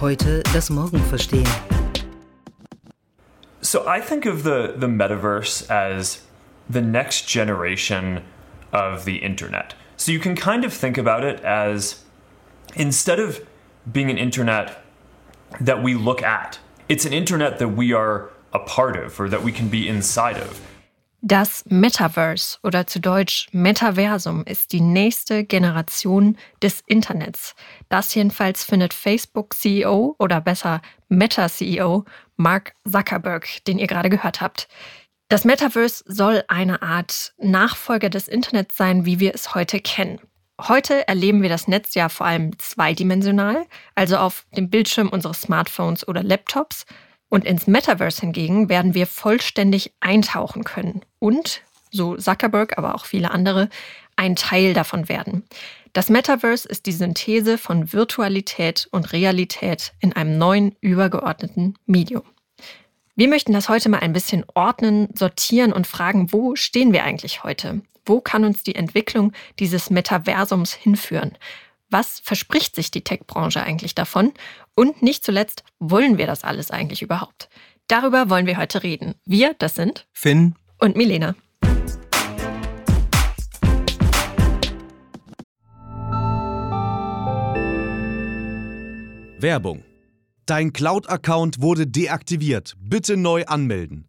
Heute das Morgen verstehen. So I think of the the metaverse as the next generation of the internet. So you can kind of think about it as instead of being an internet that we look at, it's an internet that we are a part of or that we can be inside of. Das Metaverse oder zu Deutsch Metaversum ist die nächste Generation des Internets. Das jedenfalls findet Facebook-CEO oder besser Meta-CEO Mark Zuckerberg, den ihr gerade gehört habt. Das Metaverse soll eine Art Nachfolger des Internets sein, wie wir es heute kennen. Heute erleben wir das Netz ja vor allem zweidimensional, also auf dem Bildschirm unseres Smartphones oder Laptops und ins Metaverse hingegen werden wir vollständig eintauchen können und, so Zuckerberg, aber auch viele andere, ein Teil davon werden. Das Metaverse ist die Synthese von Virtualität und Realität in einem neuen, übergeordneten Medium. Wir möchten das heute mal ein bisschen ordnen, sortieren und fragen, wo stehen wir eigentlich heute? Wo kann uns die Entwicklung dieses Metaversums hinführen? Was verspricht sich die Tech-Branche eigentlich davon? Und nicht zuletzt, wollen wir das alles eigentlich überhaupt? Darüber wollen wir heute reden. Wir, das sind Finn und Milena. Werbung. Dein Cloud-Account wurde deaktiviert. Bitte neu anmelden.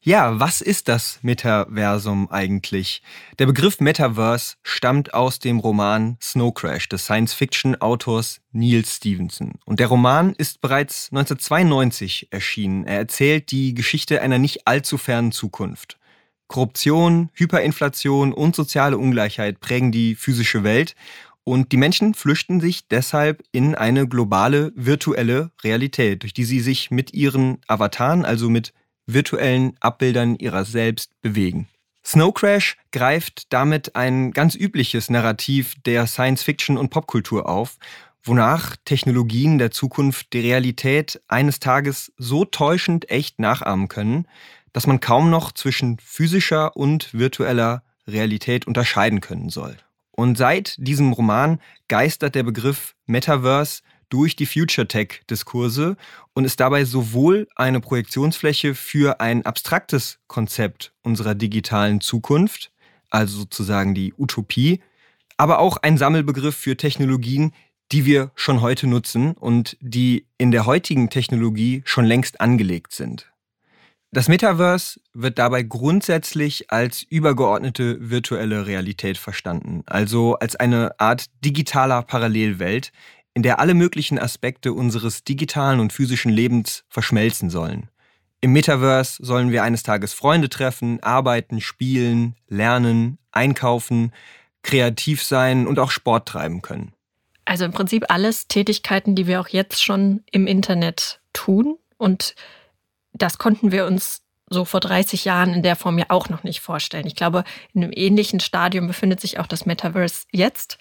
Ja, was ist das Metaversum eigentlich? Der Begriff Metaverse stammt aus dem Roman Snow Crash des Science-Fiction-Autors Neil Stevenson. Und der Roman ist bereits 1992 erschienen. Er erzählt die Geschichte einer nicht allzu fernen Zukunft. Korruption, Hyperinflation und soziale Ungleichheit prägen die physische Welt und die Menschen flüchten sich deshalb in eine globale virtuelle Realität, durch die sie sich mit ihren Avataren, also mit virtuellen Abbildern ihrer selbst bewegen. Snow Crash greift damit ein ganz übliches Narrativ der Science-Fiction und Popkultur auf, wonach Technologien der Zukunft die Realität eines Tages so täuschend echt nachahmen können, dass man kaum noch zwischen physischer und virtueller Realität unterscheiden können soll. Und seit diesem Roman geistert der Begriff Metaverse durch die Future Tech-Diskurse und ist dabei sowohl eine Projektionsfläche für ein abstraktes Konzept unserer digitalen Zukunft, also sozusagen die Utopie, aber auch ein Sammelbegriff für Technologien, die wir schon heute nutzen und die in der heutigen Technologie schon längst angelegt sind. Das Metaverse wird dabei grundsätzlich als übergeordnete virtuelle Realität verstanden, also als eine Art digitaler Parallelwelt, in der alle möglichen Aspekte unseres digitalen und physischen Lebens verschmelzen sollen. Im Metaverse sollen wir eines Tages Freunde treffen, arbeiten, spielen, lernen, einkaufen, kreativ sein und auch Sport treiben können. Also im Prinzip alles Tätigkeiten, die wir auch jetzt schon im Internet tun. Und das konnten wir uns so vor 30 Jahren in der Form ja auch noch nicht vorstellen. Ich glaube, in einem ähnlichen Stadium befindet sich auch das Metaverse jetzt.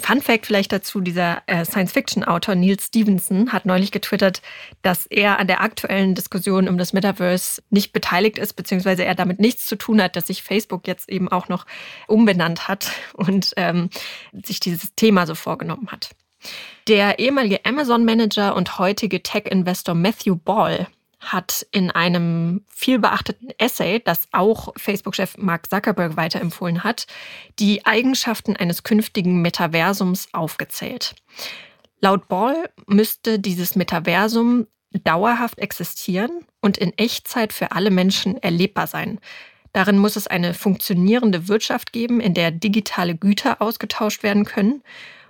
Fun Fact vielleicht dazu, dieser äh, Science-Fiction-Autor Neil Stevenson hat neulich getwittert, dass er an der aktuellen Diskussion um das Metaverse nicht beteiligt ist, beziehungsweise er damit nichts zu tun hat, dass sich Facebook jetzt eben auch noch umbenannt hat und ähm, sich dieses Thema so vorgenommen hat. Der ehemalige Amazon-Manager und heutige Tech-Investor Matthew Ball hat in einem vielbeachteten Essay, das auch Facebook-Chef Mark Zuckerberg weiterempfohlen hat, die Eigenschaften eines künftigen Metaversums aufgezählt. Laut Ball müsste dieses Metaversum dauerhaft existieren und in Echtzeit für alle Menschen erlebbar sein. Darin muss es eine funktionierende Wirtschaft geben, in der digitale Güter ausgetauscht werden können.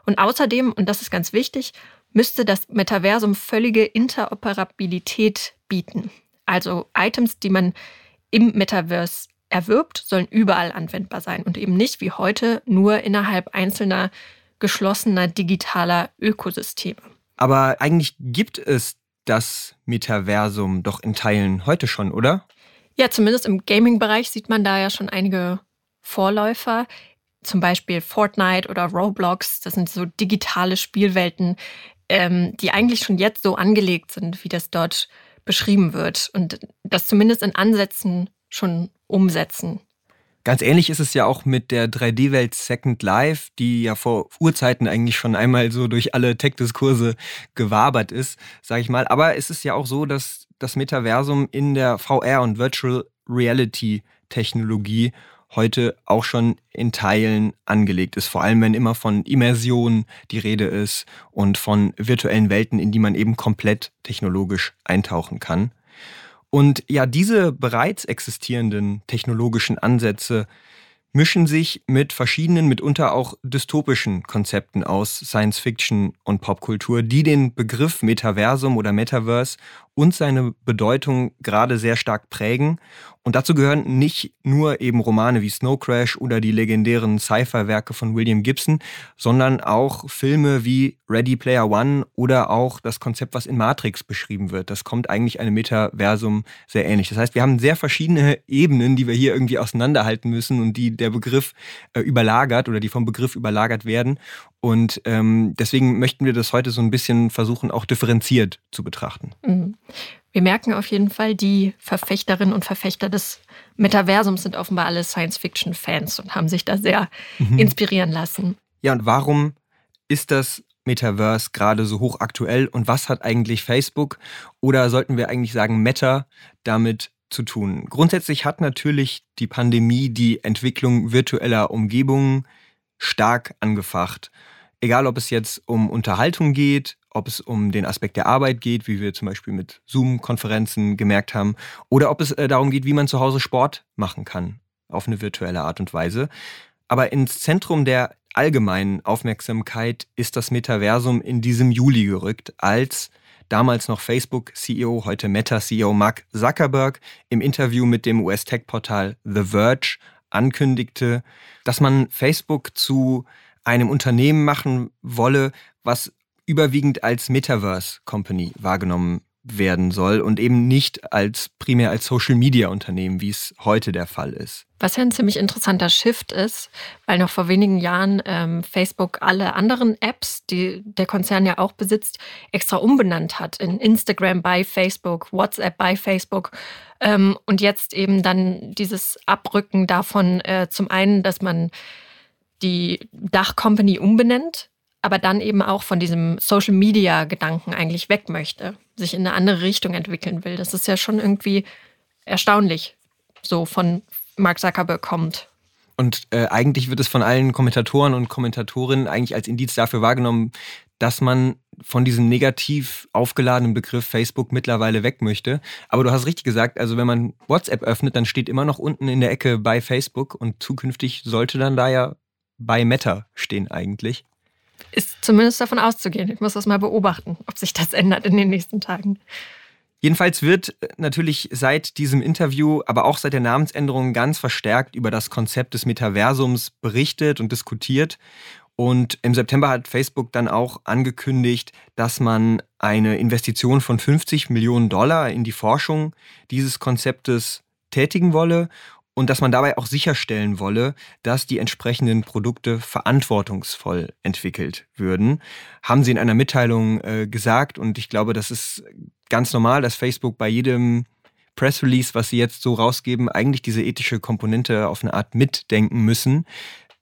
Und außerdem, und das ist ganz wichtig, müsste das Metaversum völlige Interoperabilität bieten. Also Items, die man im Metaverse erwirbt, sollen überall anwendbar sein und eben nicht wie heute nur innerhalb einzelner geschlossener digitaler Ökosysteme. Aber eigentlich gibt es das Metaversum doch in Teilen heute schon, oder? Ja, zumindest im Gaming-Bereich sieht man da ja schon einige Vorläufer. Zum Beispiel Fortnite oder Roblox. Das sind so digitale Spielwelten, ähm, die eigentlich schon jetzt so angelegt sind, wie das dort beschrieben wird. Und das zumindest in Ansätzen schon umsetzen. Ganz ähnlich ist es ja auch mit der 3D-Welt Second Life, die ja vor Urzeiten eigentlich schon einmal so durch alle Tech-Diskurse gewabert ist, sage ich mal. Aber es ist ja auch so, dass das Metaversum in der VR und Virtual Reality Technologie heute auch schon in Teilen angelegt ist. Vor allem, wenn immer von Immersion die Rede ist und von virtuellen Welten, in die man eben komplett technologisch eintauchen kann. Und ja, diese bereits existierenden technologischen Ansätze mischen sich mit verschiedenen, mitunter auch dystopischen Konzepten aus Science Fiction und Popkultur, die den Begriff Metaversum oder Metaverse und seine Bedeutung gerade sehr stark prägen und dazu gehören nicht nur eben Romane wie Snow Crash oder die legendären Sci-Fi-Werke von William Gibson, sondern auch Filme wie Ready Player One oder auch das Konzept, was in Matrix beschrieben wird. Das kommt eigentlich einem Metaversum sehr ähnlich. Das heißt, wir haben sehr verschiedene Ebenen, die wir hier irgendwie auseinanderhalten müssen und die der Begriff äh, überlagert oder die vom Begriff überlagert werden. Und ähm, deswegen möchten wir das heute so ein bisschen versuchen, auch differenziert zu betrachten. Mhm. Wir merken auf jeden Fall, die Verfechterinnen und Verfechter des Metaversums sind offenbar alle Science-Fiction-Fans und haben sich da sehr mhm. inspirieren lassen. Ja, und warum ist das Metaverse gerade so hochaktuell und was hat eigentlich Facebook oder sollten wir eigentlich sagen Meta damit zu tun? Grundsätzlich hat natürlich die Pandemie die Entwicklung virtueller Umgebungen stark angefacht. Egal, ob es jetzt um Unterhaltung geht, ob es um den Aspekt der Arbeit geht, wie wir zum Beispiel mit Zoom-Konferenzen gemerkt haben, oder ob es äh, darum geht, wie man zu Hause Sport machen kann, auf eine virtuelle Art und Weise. Aber ins Zentrum der allgemeinen Aufmerksamkeit ist das Metaversum in diesem Juli gerückt, als damals noch Facebook-CEO, heute Meta-CEO Mark Zuckerberg im Interview mit dem US-Tech-Portal The Verge ankündigte, dass man Facebook zu einem Unternehmen machen wolle, was überwiegend als Metaverse Company wahrgenommen werden soll und eben nicht als primär als Social Media Unternehmen, wie es heute der Fall ist. Was ja ein ziemlich interessanter Shift ist, weil noch vor wenigen Jahren ähm, Facebook alle anderen Apps, die der Konzern ja auch besitzt, extra umbenannt hat in Instagram bei Facebook, WhatsApp bei Facebook ähm, und jetzt eben dann dieses Abrücken davon äh, zum einen, dass man die Dach-Company umbenennt aber dann eben auch von diesem Social-Media-Gedanken eigentlich weg möchte, sich in eine andere Richtung entwickeln will. Das ist ja schon irgendwie erstaunlich, so von Mark Zuckerberg kommt. Und äh, eigentlich wird es von allen Kommentatoren und Kommentatorinnen eigentlich als Indiz dafür wahrgenommen, dass man von diesem negativ aufgeladenen Begriff Facebook mittlerweile weg möchte. Aber du hast richtig gesagt, also wenn man WhatsApp öffnet, dann steht immer noch unten in der Ecke bei Facebook und zukünftig sollte dann da ja bei Meta stehen eigentlich. Ist zumindest davon auszugehen. Ich muss das mal beobachten, ob sich das ändert in den nächsten Tagen. Jedenfalls wird äh, natürlich seit diesem Interview, aber auch seit der Namensänderung ganz verstärkt über das Konzept des Metaversums berichtet und diskutiert. Und im September hat Facebook dann auch angekündigt, dass man eine Investition von 50 Millionen Dollar in die Forschung dieses Konzeptes tätigen wolle und dass man dabei auch sicherstellen wolle, dass die entsprechenden Produkte verantwortungsvoll entwickelt würden. Haben sie in einer Mitteilung äh, gesagt und ich glaube, das ist ganz normal, dass Facebook bei jedem Press Release, was sie jetzt so rausgeben, eigentlich diese ethische Komponente auf eine Art mitdenken müssen,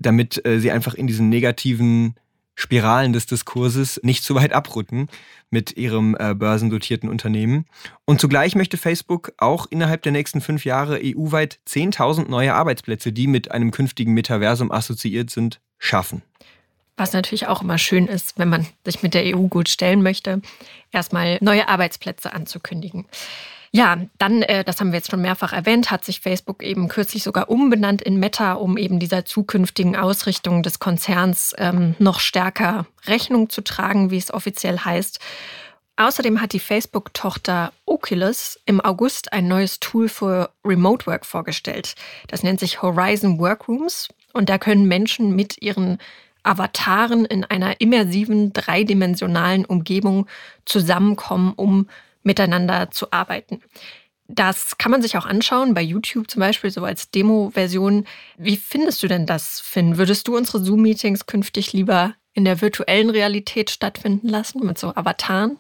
damit äh, sie einfach in diesen negativen Spiralen des Diskurses nicht zu weit abrücken mit ihrem äh, börsendotierten Unternehmen. Und zugleich möchte Facebook auch innerhalb der nächsten fünf Jahre EU-weit 10.000 neue Arbeitsplätze, die mit einem künftigen Metaversum assoziiert sind, schaffen. Was natürlich auch immer schön ist, wenn man sich mit der EU gut stellen möchte, erstmal neue Arbeitsplätze anzukündigen. Ja, dann, äh, das haben wir jetzt schon mehrfach erwähnt, hat sich Facebook eben kürzlich sogar umbenannt in Meta, um eben dieser zukünftigen Ausrichtung des Konzerns ähm, noch stärker Rechnung zu tragen, wie es offiziell heißt. Außerdem hat die Facebook-Tochter Oculus im August ein neues Tool für Remote Work vorgestellt. Das nennt sich Horizon Workrooms und da können Menschen mit ihren Avataren in einer immersiven, dreidimensionalen Umgebung zusammenkommen, um miteinander zu arbeiten. Das kann man sich auch anschauen, bei YouTube zum Beispiel, so als Demo-Version. Wie findest du denn das, Finn? Würdest du unsere Zoom-Meetings künftig lieber in der virtuellen Realität stattfinden lassen, mit so Avataren?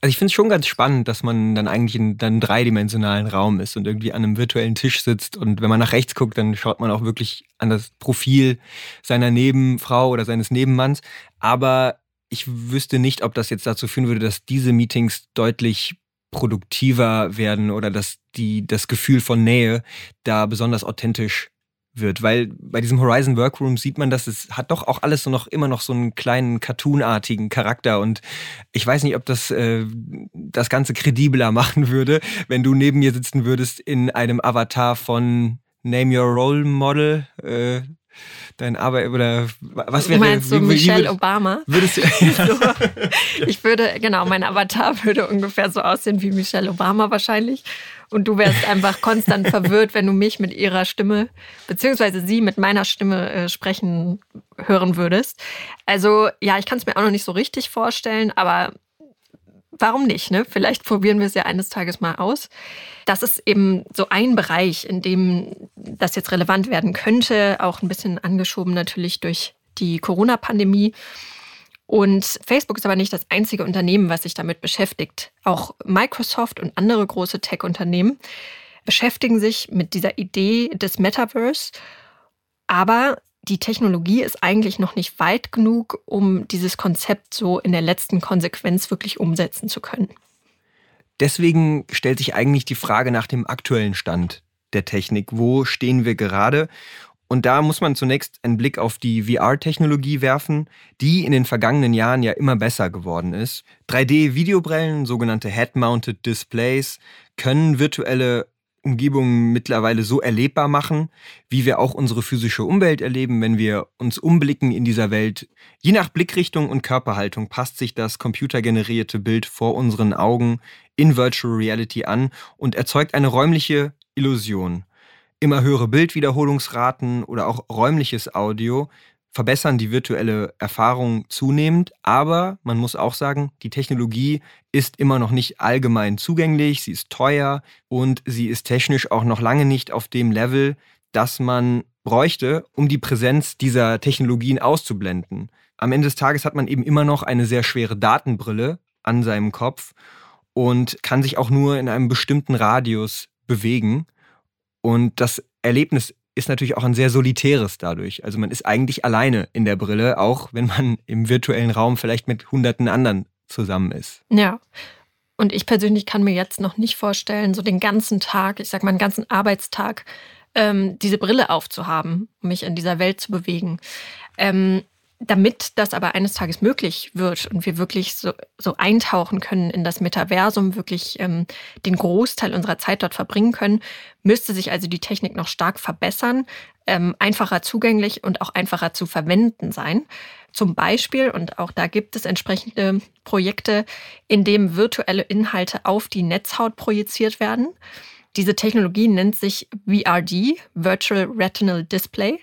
Also ich finde es schon ganz spannend, dass man dann eigentlich in einem dreidimensionalen Raum ist und irgendwie an einem virtuellen Tisch sitzt. Und wenn man nach rechts guckt, dann schaut man auch wirklich an das Profil seiner Nebenfrau oder seines Nebenmanns. Aber ich wüsste nicht, ob das jetzt dazu führen würde, dass diese Meetings deutlich produktiver werden oder dass die, das Gefühl von Nähe da besonders authentisch wird, weil bei diesem Horizon Workroom sieht man, dass es hat doch auch alles so noch immer noch so einen kleinen cartoonartigen Charakter. Und ich weiß nicht, ob das äh, das Ganze kredibler machen würde, wenn du neben mir sitzen würdest in einem Avatar von Name Your Role Model, äh, dein Arbeit oder was wäre Meinst du wie, Michelle wie, Obama? Würdest du, so, ich würde, genau, mein Avatar würde ungefähr so aussehen wie Michelle Obama wahrscheinlich. Und du wärst einfach konstant verwirrt, wenn du mich mit ihrer Stimme, beziehungsweise sie mit meiner Stimme äh, sprechen hören würdest. Also ja, ich kann es mir auch noch nicht so richtig vorstellen, aber warum nicht? Ne? Vielleicht probieren wir es ja eines Tages mal aus. Das ist eben so ein Bereich, in dem das jetzt relevant werden könnte, auch ein bisschen angeschoben natürlich durch die Corona-Pandemie. Und Facebook ist aber nicht das einzige Unternehmen, was sich damit beschäftigt. Auch Microsoft und andere große Tech-Unternehmen beschäftigen sich mit dieser Idee des Metaverse. Aber die Technologie ist eigentlich noch nicht weit genug, um dieses Konzept so in der letzten Konsequenz wirklich umsetzen zu können. Deswegen stellt sich eigentlich die Frage nach dem aktuellen Stand der Technik. Wo stehen wir gerade? Und da muss man zunächst einen Blick auf die VR-Technologie werfen, die in den vergangenen Jahren ja immer besser geworden ist. 3D-Videobrillen, sogenannte Head-Mounted Displays, können virtuelle Umgebungen mittlerweile so erlebbar machen, wie wir auch unsere physische Umwelt erleben, wenn wir uns umblicken in dieser Welt. Je nach Blickrichtung und Körperhaltung passt sich das computergenerierte Bild vor unseren Augen in Virtual Reality an und erzeugt eine räumliche Illusion. Immer höhere Bildwiederholungsraten oder auch räumliches Audio verbessern die virtuelle Erfahrung zunehmend, aber man muss auch sagen, die Technologie ist immer noch nicht allgemein zugänglich, sie ist teuer und sie ist technisch auch noch lange nicht auf dem Level, das man bräuchte, um die Präsenz dieser Technologien auszublenden. Am Ende des Tages hat man eben immer noch eine sehr schwere Datenbrille an seinem Kopf und kann sich auch nur in einem bestimmten Radius bewegen. Und das Erlebnis ist natürlich auch ein sehr solitäres dadurch. Also man ist eigentlich alleine in der Brille, auch wenn man im virtuellen Raum vielleicht mit hunderten anderen zusammen ist. Ja. Und ich persönlich kann mir jetzt noch nicht vorstellen, so den ganzen Tag, ich sag mal, einen ganzen Arbeitstag, ähm, diese Brille aufzuhaben, um mich in dieser Welt zu bewegen. Ähm, damit das aber eines Tages möglich wird und wir wirklich so, so eintauchen können in das Metaversum, wirklich ähm, den Großteil unserer Zeit dort verbringen können, müsste sich also die Technik noch stark verbessern, ähm, einfacher zugänglich und auch einfacher zu verwenden sein. Zum Beispiel, und auch da gibt es entsprechende Projekte, in dem virtuelle Inhalte auf die Netzhaut projiziert werden. Diese Technologie nennt sich VRD, Virtual Retinal Display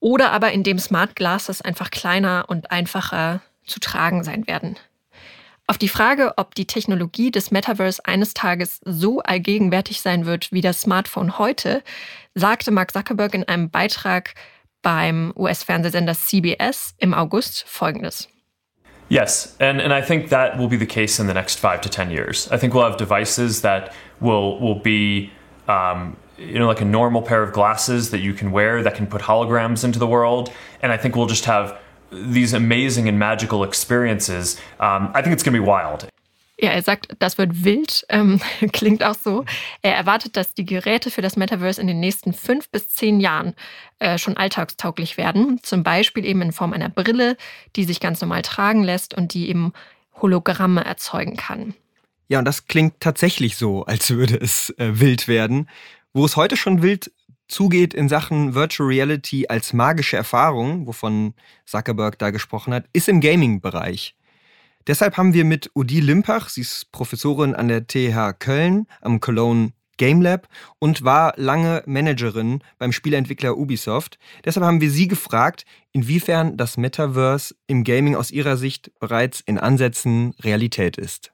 oder aber indem Smart Glasses einfach kleiner und einfacher zu tragen sein werden. Auf die Frage, ob die Technologie des Metaverse eines Tages so allgegenwärtig sein wird wie das Smartphone heute, sagte Mark Zuckerberg in einem Beitrag beim US-Fernsehsender CBS im August Folgendes. Yes, and, and I think that will be the case in the next five to ten years. I think we'll have devices that will will be um, you know, like a normal pair of glasses that you can wear that can put holograms into the world. And I think we'll just have these amazing and magical experiences, um, I think it's going to be wild. Ja, er sagt, das wird wild, ähm, klingt auch so. Er erwartet, dass die Geräte für das Metaverse in den nächsten fünf bis zehn Jahren äh, schon alltagstauglich werden. Zum Beispiel eben in Form einer Brille, die sich ganz normal tragen lässt und die eben Hologramme erzeugen kann. Ja, und das klingt tatsächlich so, als würde es äh, wild werden. Wo es heute schon wild zugeht in Sachen Virtual Reality als magische Erfahrung, wovon Zuckerberg da gesprochen hat, ist im Gaming-Bereich. Deshalb haben wir mit Udi Limpach, sie ist Professorin an der TH Köln am Cologne Game Lab und war lange Managerin beim Spieleentwickler Ubisoft. Deshalb haben wir sie gefragt, inwiefern das Metaverse im Gaming aus ihrer Sicht bereits in Ansätzen Realität ist.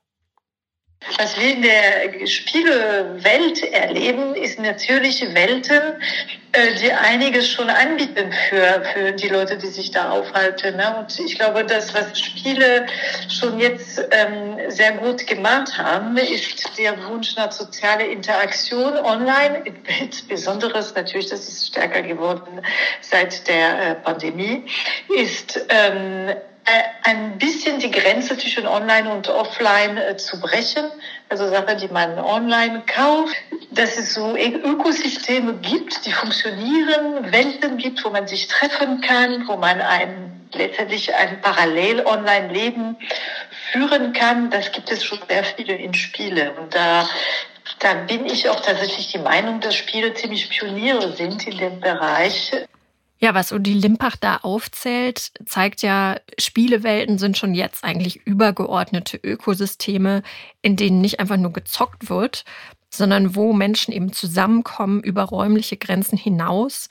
Was wir in der Spielewelt erleben, ist natürliche Welten, äh, die einiges schon anbieten für, für die Leute, die sich da aufhalten. Ne? Und ich glaube, das, was Spiele schon jetzt ähm, sehr gut gemacht haben, ist der Wunsch nach sozialer Interaktion online. Besonderes natürlich, das ist stärker geworden seit der äh, Pandemie, ist ähm, äh, ein bisschen die Grenze zwischen Online und Offline äh, zu brechen. Also Sachen, die man online kauft, dass es so Ökosysteme gibt, die funktionieren, Welten gibt, wo man sich treffen kann, wo man ein, letztendlich ein Parallel-Online-Leben führen kann. Das gibt es schon sehr viele in Spiele. Und da da bin ich auch tatsächlich die Meinung, dass Spiele ziemlich Pioniere sind in dem Bereich. Ja, was Udi Limpach da aufzählt, zeigt ja, Spielewelten sind schon jetzt eigentlich übergeordnete Ökosysteme, in denen nicht einfach nur gezockt wird, sondern wo Menschen eben zusammenkommen über räumliche Grenzen hinaus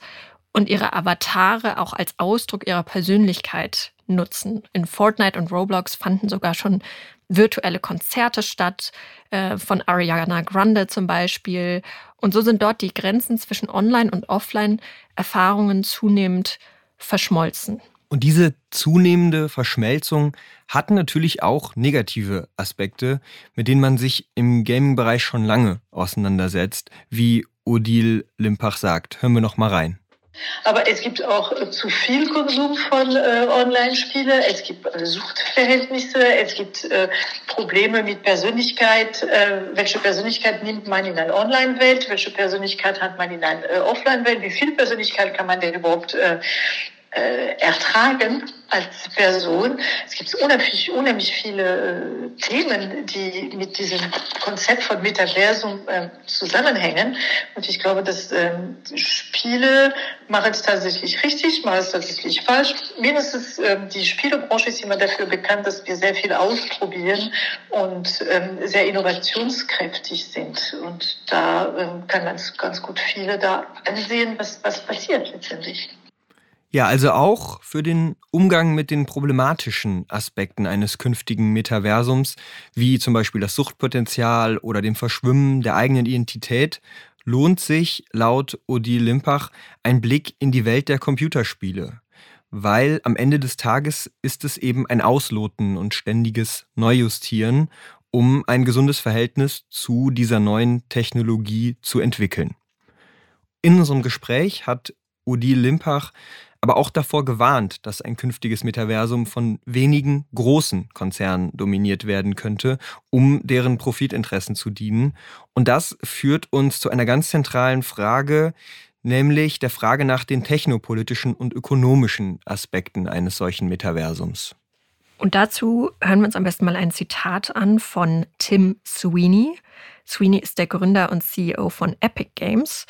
und ihre Avatare auch als Ausdruck ihrer Persönlichkeit nutzen. In Fortnite und Roblox fanden sogar schon virtuelle Konzerte statt, äh, von Ariana Grande zum Beispiel. Und so sind dort die Grenzen zwischen Online- und Offline-Erfahrungen zunehmend verschmolzen. Und diese zunehmende Verschmelzung hat natürlich auch negative Aspekte, mit denen man sich im Gaming-Bereich schon lange auseinandersetzt, wie Odile Limpach sagt. Hören wir noch mal rein. Aber es gibt auch äh, zu viel Konsum von äh, Online-Spielen. Es gibt äh, Suchtverhältnisse. Es gibt äh, Probleme mit Persönlichkeit. Äh, welche Persönlichkeit nimmt man in eine Online-Welt? Welche Persönlichkeit hat man in eine äh, Offline-Welt? Wie viel Persönlichkeit kann man denn überhaupt äh, ertragen als Person. Es gibt unheimlich, unheimlich viele äh, Themen, die mit diesem Konzept von Metaversum äh, zusammenhängen. Und ich glaube, dass ähm, Spiele machen es tatsächlich richtig, machen es tatsächlich falsch. Mindestens ähm, die Spielebranche ist immer dafür bekannt, dass wir sehr viel ausprobieren und ähm, sehr innovationskräftig sind. Und da ähm, kann man ganz gut viele da ansehen, was, was passiert letztendlich. Ja, also auch für den Umgang mit den problematischen Aspekten eines künftigen Metaversums, wie zum Beispiel das Suchtpotenzial oder dem Verschwimmen der eigenen Identität, lohnt sich laut Odile Limpach ein Blick in die Welt der Computerspiele. Weil am Ende des Tages ist es eben ein Ausloten und ständiges Neujustieren, um ein gesundes Verhältnis zu dieser neuen Technologie zu entwickeln. In unserem Gespräch hat Odile Limpach aber auch davor gewarnt, dass ein künftiges Metaversum von wenigen großen Konzernen dominiert werden könnte, um deren Profitinteressen zu dienen. Und das führt uns zu einer ganz zentralen Frage, nämlich der Frage nach den technopolitischen und ökonomischen Aspekten eines solchen Metaversums. Und dazu hören wir uns am besten mal ein Zitat an von Tim Sweeney. Sweeney ist der Gründer und CEO von Epic Games.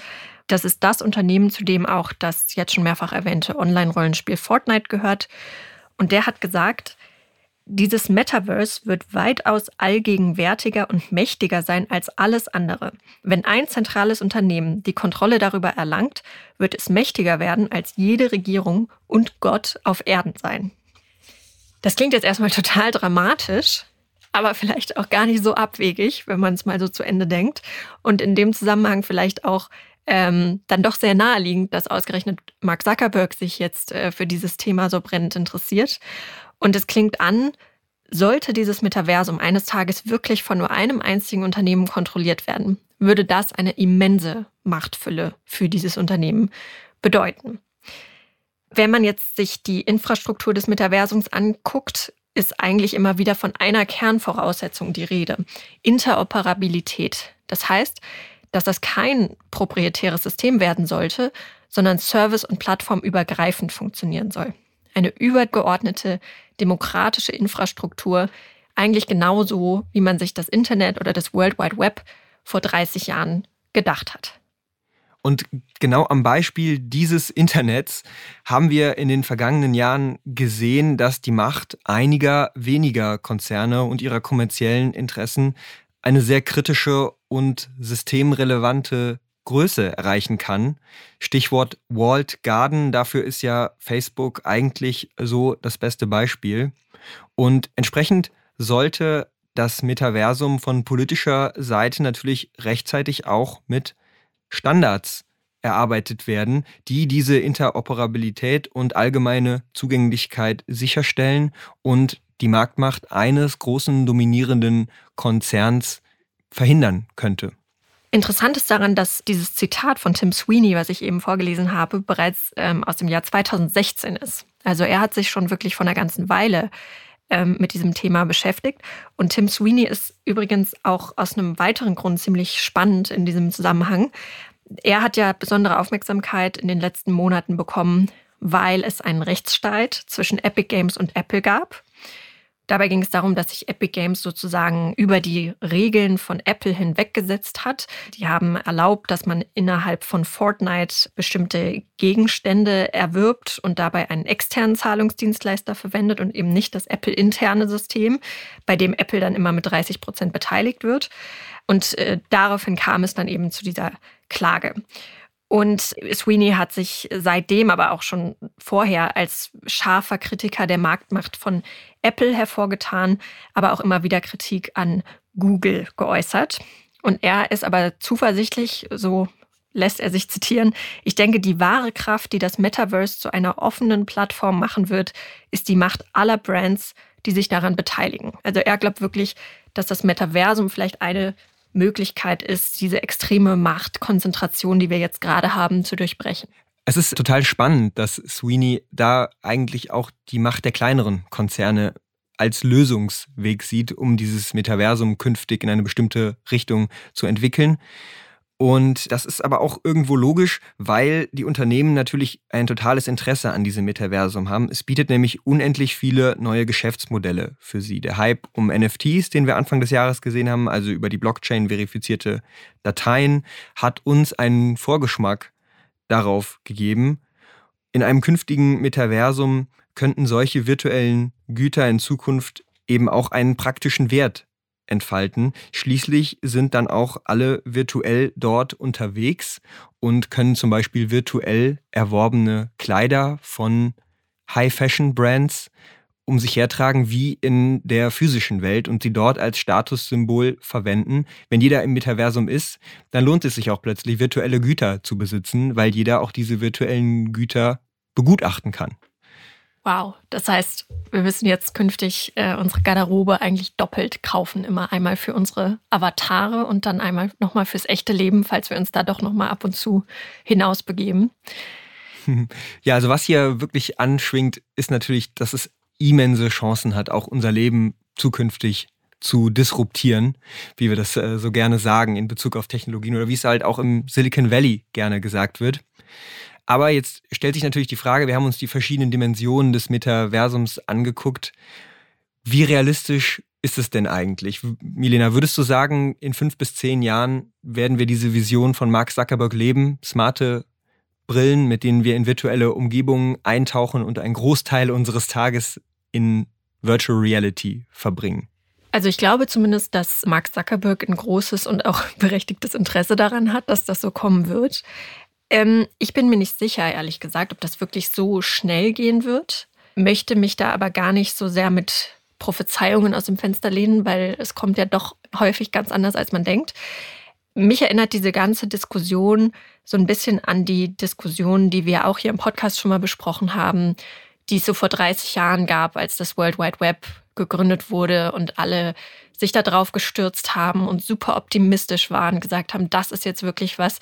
Das ist das Unternehmen, zu dem auch das jetzt schon mehrfach erwähnte Online-Rollenspiel Fortnite gehört. Und der hat gesagt, dieses Metaverse wird weitaus allgegenwärtiger und mächtiger sein als alles andere. Wenn ein zentrales Unternehmen die Kontrolle darüber erlangt, wird es mächtiger werden als jede Regierung und Gott auf Erden sein. Das klingt jetzt erstmal total dramatisch, aber vielleicht auch gar nicht so abwegig, wenn man es mal so zu Ende denkt. Und in dem Zusammenhang vielleicht auch ähm, dann doch sehr naheliegend, dass ausgerechnet Mark Zuckerberg sich jetzt äh, für dieses Thema so brennend interessiert. Und es klingt an, sollte dieses Metaversum eines Tages wirklich von nur einem einzigen Unternehmen kontrolliert werden, würde das eine immense Machtfülle für dieses Unternehmen bedeuten. Wenn man jetzt sich die Infrastruktur des Metaversums anguckt, ist eigentlich immer wieder von einer Kernvoraussetzung die Rede. Interoperabilität. Das heißt, dass das kein proprietäres System werden sollte, sondern service- und plattformübergreifend funktionieren soll. Eine übergeordnete demokratische Infrastruktur, eigentlich genauso, wie man sich das Internet oder das World Wide Web vor 30 Jahren gedacht hat. Und genau am Beispiel dieses Internets haben wir in den vergangenen Jahren gesehen, dass die Macht einiger weniger Konzerne und ihrer kommerziellen Interessen eine sehr kritische und systemrelevante Größe erreichen kann. Stichwort Walled Garden, dafür ist ja Facebook eigentlich so das beste Beispiel. Und entsprechend sollte das Metaversum von politischer Seite natürlich rechtzeitig auch mit Standards erarbeitet werden, die diese Interoperabilität und allgemeine Zugänglichkeit sicherstellen und die Marktmacht eines großen dominierenden Konzerns verhindern könnte. Interessant ist daran, dass dieses Zitat von Tim Sweeney, was ich eben vorgelesen habe, bereits ähm, aus dem Jahr 2016 ist. Also er hat sich schon wirklich von einer ganzen Weile ähm, mit diesem Thema beschäftigt. Und Tim Sweeney ist übrigens auch aus einem weiteren Grund ziemlich spannend in diesem Zusammenhang. Er hat ja besondere Aufmerksamkeit in den letzten Monaten bekommen, weil es einen Rechtsstreit zwischen Epic Games und Apple gab. Dabei ging es darum, dass sich Epic Games sozusagen über die Regeln von Apple hinweggesetzt hat. Die haben erlaubt, dass man innerhalb von Fortnite bestimmte Gegenstände erwirbt und dabei einen externen Zahlungsdienstleister verwendet und eben nicht das Apple-interne System, bei dem Apple dann immer mit 30 Prozent beteiligt wird. Und äh, daraufhin kam es dann eben zu dieser Klage. Und Sweeney hat sich seitdem, aber auch schon vorher, als scharfer Kritiker der Marktmacht von Apple hervorgetan, aber auch immer wieder Kritik an Google geäußert. Und er ist aber zuversichtlich, so lässt er sich zitieren, ich denke, die wahre Kraft, die das Metaverse zu einer offenen Plattform machen wird, ist die Macht aller Brands, die sich daran beteiligen. Also er glaubt wirklich, dass das Metaversum vielleicht eine Möglichkeit ist, diese extreme Machtkonzentration, die wir jetzt gerade haben, zu durchbrechen. Es ist total spannend, dass Sweeney da eigentlich auch die Macht der kleineren Konzerne als Lösungsweg sieht, um dieses Metaversum künftig in eine bestimmte Richtung zu entwickeln. Und das ist aber auch irgendwo logisch, weil die Unternehmen natürlich ein totales Interesse an diesem Metaversum haben. Es bietet nämlich unendlich viele neue Geschäftsmodelle für sie. Der Hype um NFTs, den wir Anfang des Jahres gesehen haben, also über die Blockchain verifizierte Dateien, hat uns einen Vorgeschmack darauf gegeben. In einem künftigen Metaversum könnten solche virtuellen Güter in Zukunft eben auch einen praktischen Wert entfalten. Schließlich sind dann auch alle virtuell dort unterwegs und können zum Beispiel virtuell erworbene Kleider von High-Fashion-Brands um sich hertragen wie in der physischen Welt und sie dort als Statussymbol verwenden. Wenn jeder im Metaversum ist, dann lohnt es sich auch plötzlich, virtuelle Güter zu besitzen, weil jeder auch diese virtuellen Güter begutachten kann. Wow, das heißt, wir müssen jetzt künftig äh, unsere Garderobe eigentlich doppelt kaufen. Immer einmal für unsere Avatare und dann einmal nochmal fürs echte Leben, falls wir uns da doch nochmal ab und zu hinausbegeben. Ja, also was hier wirklich anschwingt, ist natürlich, dass es immense Chancen hat, auch unser Leben zukünftig zu disruptieren, wie wir das äh, so gerne sagen in Bezug auf Technologien oder wie es halt auch im Silicon Valley gerne gesagt wird. Aber jetzt stellt sich natürlich die Frage, wir haben uns die verschiedenen Dimensionen des Metaversums angeguckt. Wie realistisch ist es denn eigentlich? Milena, würdest du sagen, in fünf bis zehn Jahren werden wir diese Vision von Mark Zuckerberg leben? Smarte Brillen, mit denen wir in virtuelle Umgebungen eintauchen und einen Großteil unseres Tages in Virtual Reality verbringen? Also ich glaube zumindest, dass Mark Zuckerberg ein großes und auch berechtigtes Interesse daran hat, dass das so kommen wird. Ähm, ich bin mir nicht sicher, ehrlich gesagt, ob das wirklich so schnell gehen wird. Möchte mich da aber gar nicht so sehr mit Prophezeiungen aus dem Fenster lehnen, weil es kommt ja doch häufig ganz anders, als man denkt. Mich erinnert diese ganze Diskussion so ein bisschen an die Diskussion, die wir auch hier im Podcast schon mal besprochen haben, die es so vor 30 Jahren gab, als das World Wide Web gegründet wurde und alle sich da drauf gestürzt haben und super optimistisch waren, gesagt haben, das ist jetzt wirklich was,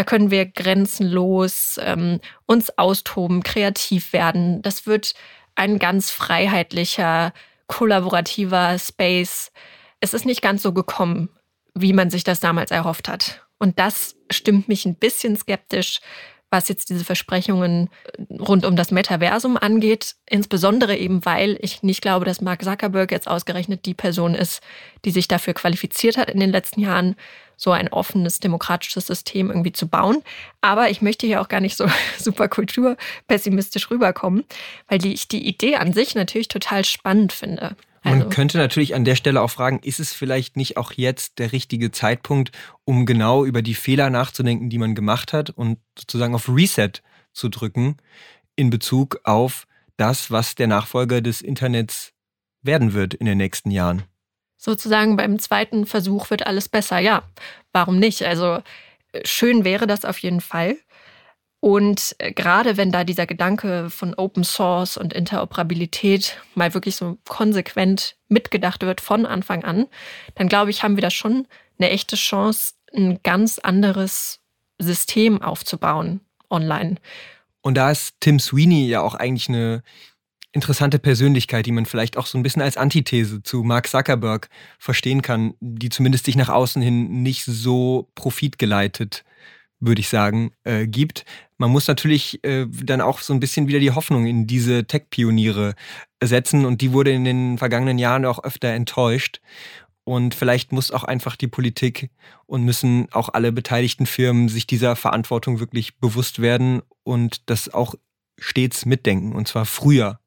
Da können wir grenzenlos ähm, uns austoben, kreativ werden. Das wird ein ganz freiheitlicher, kollaborativer Space. Es ist nicht ganz so gekommen, wie man sich das damals erhofft hat. Und das stimmt mich ein bisschen skeptisch, was jetzt diese Versprechungen rund um das Metaversum angeht. Insbesondere eben, weil ich nicht glaube, dass Mark Zuckerberg jetzt ausgerechnet die Person ist, die sich dafür qualifiziert hat in den letzten Jahren, so ein offenes, demokratisches System irgendwie zu bauen. Aber ich möchte hier auch gar nicht so super kulturpessimistisch rüberkommen, weil ich die Idee an sich natürlich total spannend finde. Man also. könnte natürlich an der Stelle auch fragen, ist es vielleicht nicht auch jetzt der richtige Zeitpunkt, um genau über die Fehler nachzudenken, die man gemacht hat und sozusagen auf Reset zu drücken in Bezug auf das, was der Nachfolger des Internets werden wird in den nächsten Jahren? Sozusagen beim zweiten Versuch wird alles besser. Ja, warum nicht? Also äh, schön wäre das auf jeden Fall. Und äh, gerade wenn da dieser Gedanke von Open Source und Interoperabilität mal wirklich so konsequent mitgedacht wird von Anfang an, dann glaube ich, haben wir da schon eine echte Chance, ein ganz anderes System aufzubauen online. Und da ist Tim Sweeney ja auch eigentlich eine interessante Persönlichkeit, die man vielleicht auch so ein bisschen als Antithese zu Mark Zuckerberg verstehen kann, die zumindest sich nach außen hin nicht so profitgeleitet würde ich sagen, äh, gibt. Man muss natürlich äh, dann auch so ein bisschen wieder die Hoffnung in diese Tech-Pioniere setzen und die wurde in den vergangenen Jahren auch öfter enttäuscht. Und vielleicht muss auch einfach die Politik und müssen auch alle beteiligten Firmen sich dieser Verantwortung wirklich bewusst werden und das auch stets mitdenken und zwar früher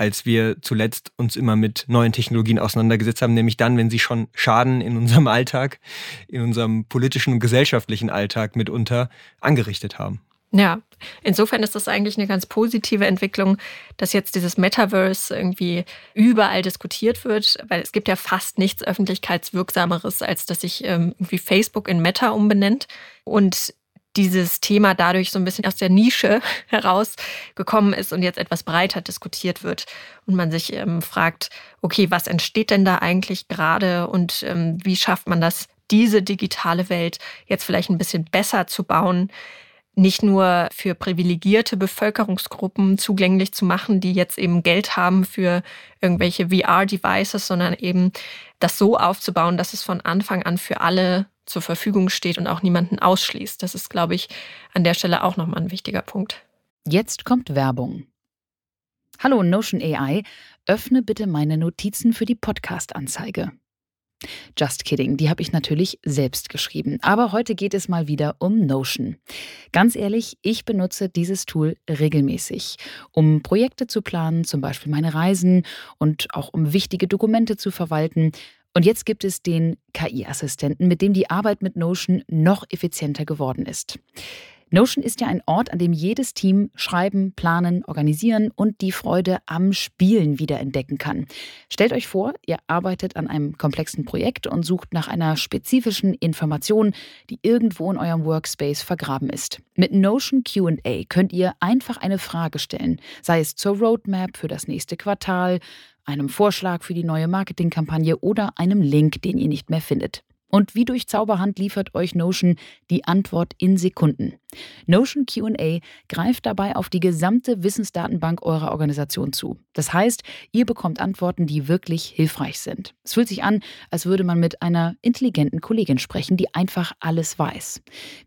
als wir zuletzt uns immer mit neuen Technologien auseinandergesetzt haben, nämlich dann, wenn sie schon Schaden in unserem Alltag, in unserem politischen und gesellschaftlichen Alltag mitunter angerichtet haben. Ja, insofern ist das eigentlich eine ganz positive Entwicklung, dass jetzt dieses Metaverse irgendwie überall diskutiert wird, weil es gibt ja fast nichts öffentlichkeitswirksameres, als dass sich ähm, irgendwie Facebook in Meta umbenennt. Und dieses Thema dadurch so ein bisschen aus der Nische herausgekommen ist und jetzt etwas breiter diskutiert wird und man sich ähm, fragt, okay, was entsteht denn da eigentlich gerade und ähm, wie schafft man das, diese digitale Welt jetzt vielleicht ein bisschen besser zu bauen, nicht nur für privilegierte Bevölkerungsgruppen zugänglich zu machen, die jetzt eben Geld haben für irgendwelche VR-Devices, sondern eben das so aufzubauen, dass es von Anfang an für alle zur Verfügung steht und auch niemanden ausschließt. Das ist, glaube ich, an der Stelle auch nochmal ein wichtiger Punkt. Jetzt kommt Werbung. Hallo Notion AI, öffne bitte meine Notizen für die Podcast-Anzeige. Just kidding, die habe ich natürlich selbst geschrieben. Aber heute geht es mal wieder um Notion. Ganz ehrlich, ich benutze dieses Tool regelmäßig, um Projekte zu planen, zum Beispiel meine Reisen und auch um wichtige Dokumente zu verwalten. Und jetzt gibt es den KI-Assistenten, mit dem die Arbeit mit Notion noch effizienter geworden ist. Notion ist ja ein Ort, an dem jedes Team schreiben, planen, organisieren und die Freude am Spielen wiederentdecken kann. Stellt euch vor, ihr arbeitet an einem komplexen Projekt und sucht nach einer spezifischen Information, die irgendwo in eurem Workspace vergraben ist. Mit Notion QA könnt ihr einfach eine Frage stellen, sei es zur Roadmap für das nächste Quartal, einem Vorschlag für die neue Marketingkampagne oder einem Link, den ihr nicht mehr findet. Und wie durch Zauberhand liefert euch Notion die Antwort in Sekunden. Notion QA greift dabei auf die gesamte Wissensdatenbank eurer Organisation zu. Das heißt, ihr bekommt Antworten, die wirklich hilfreich sind. Es fühlt sich an, als würde man mit einer intelligenten Kollegin sprechen, die einfach alles weiß.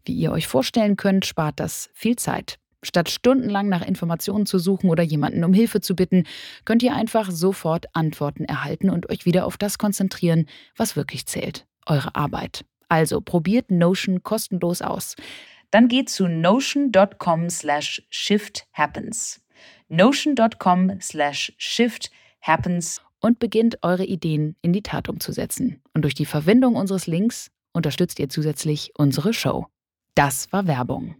Wie ihr euch vorstellen könnt, spart das viel Zeit. Statt stundenlang nach Informationen zu suchen oder jemanden um Hilfe zu bitten, könnt ihr einfach sofort Antworten erhalten und euch wieder auf das konzentrieren, was wirklich zählt, eure Arbeit. Also probiert Notion kostenlos aus. Dann geht zu notion.com slash shifthappens. notion.com slash shifthappens und beginnt eure Ideen in die Tat umzusetzen. Und durch die Verwendung unseres Links unterstützt ihr zusätzlich unsere Show. Das war Werbung.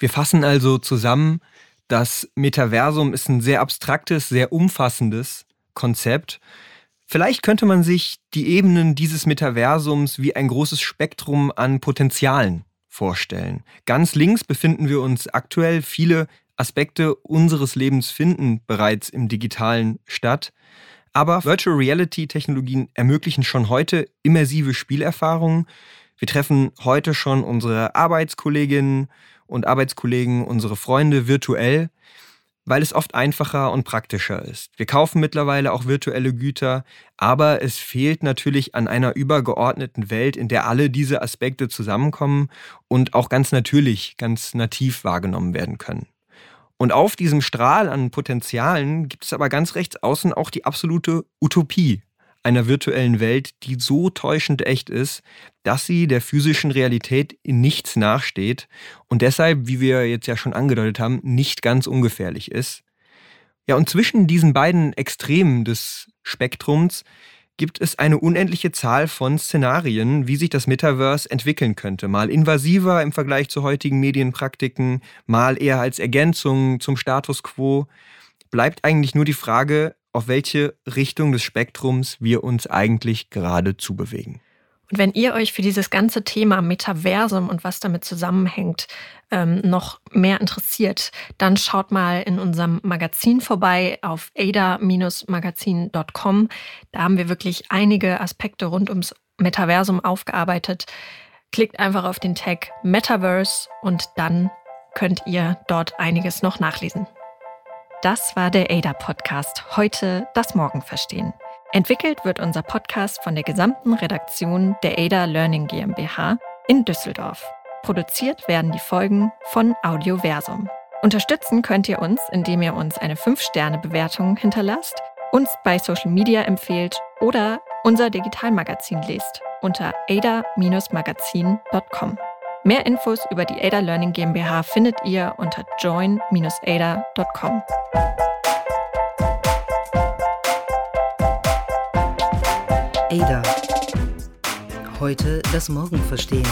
Wir fassen also zusammen, das Metaversum ist ein sehr abstraktes, sehr umfassendes Konzept. Vielleicht könnte man sich die Ebenen dieses Metaversums wie ein großes Spektrum an Potenzialen vorstellen. Ganz links befinden wir uns aktuell. Viele Aspekte unseres Lebens finden bereits im digitalen statt. Aber Virtual Reality Technologien ermöglichen schon heute immersive Spielerfahrungen, Wir treffen heute schon unsere Arbeitskolleginnen und Arbeitskollegen, unsere Freunde virtuell, weil es oft einfacher und praktischer ist. Wir kaufen mittlerweile auch virtuelle Güter, aber es fehlt natürlich an einer übergeordneten Welt, in der alle diese Aspekte zusammenkommen und auch ganz natürlich, ganz nativ wahrgenommen werden können. Und auf diesem Strahl an Potenzialen gibt es aber ganz rechts außen auch die absolute Utopie einer virtuellen Welt, die so täuschend echt ist, dass sie der physischen Realität in nichts nachsteht und deshalb, wie wir jetzt ja schon angedeutet haben, nicht ganz ungefährlich ist. Ja, und zwischen diesen beiden Extremen des Spektrums gibt es eine unendliche Zahl von Szenarien, wie sich das Metaverse entwickeln könnte. Mal invasiver im Vergleich zu heutigen Medienpraktiken, mal eher als Ergänzung zum Status quo. Bleibt eigentlich nur die Frage, auf welche Richtung des Spektrums wir uns eigentlich gerade zubewegen. Und wenn ihr euch für dieses ganze Thema Metaversum und was damit zusammenhängt ähm, noch mehr interessiert, dann schaut mal in unserem Magazin vorbei auf ada-magazin.com. Da haben wir wirklich einige Aspekte rund ums Metaversum aufgearbeitet. Klickt einfach auf den Tag Metaverse und dann könnt ihr dort einiges noch nachlesen. Das war der ADA-Podcast. Heute das Morgen verstehen. Entwickelt wird unser Podcast von der gesamten Redaktion der ADA Learning GmbH in Düsseldorf. Produziert werden die Folgen von Audioversum. Unterstützen könnt ihr uns, indem ihr uns eine 5-Sterne-Bewertung hinterlasst, uns bei Social Media empfehlt oder unser Digitalmagazin lest unter ada-magazin.com. Mehr Infos über die Ada Learning GmbH findet ihr unter join-ada.com. Ada. Heute das Morgen verstehen.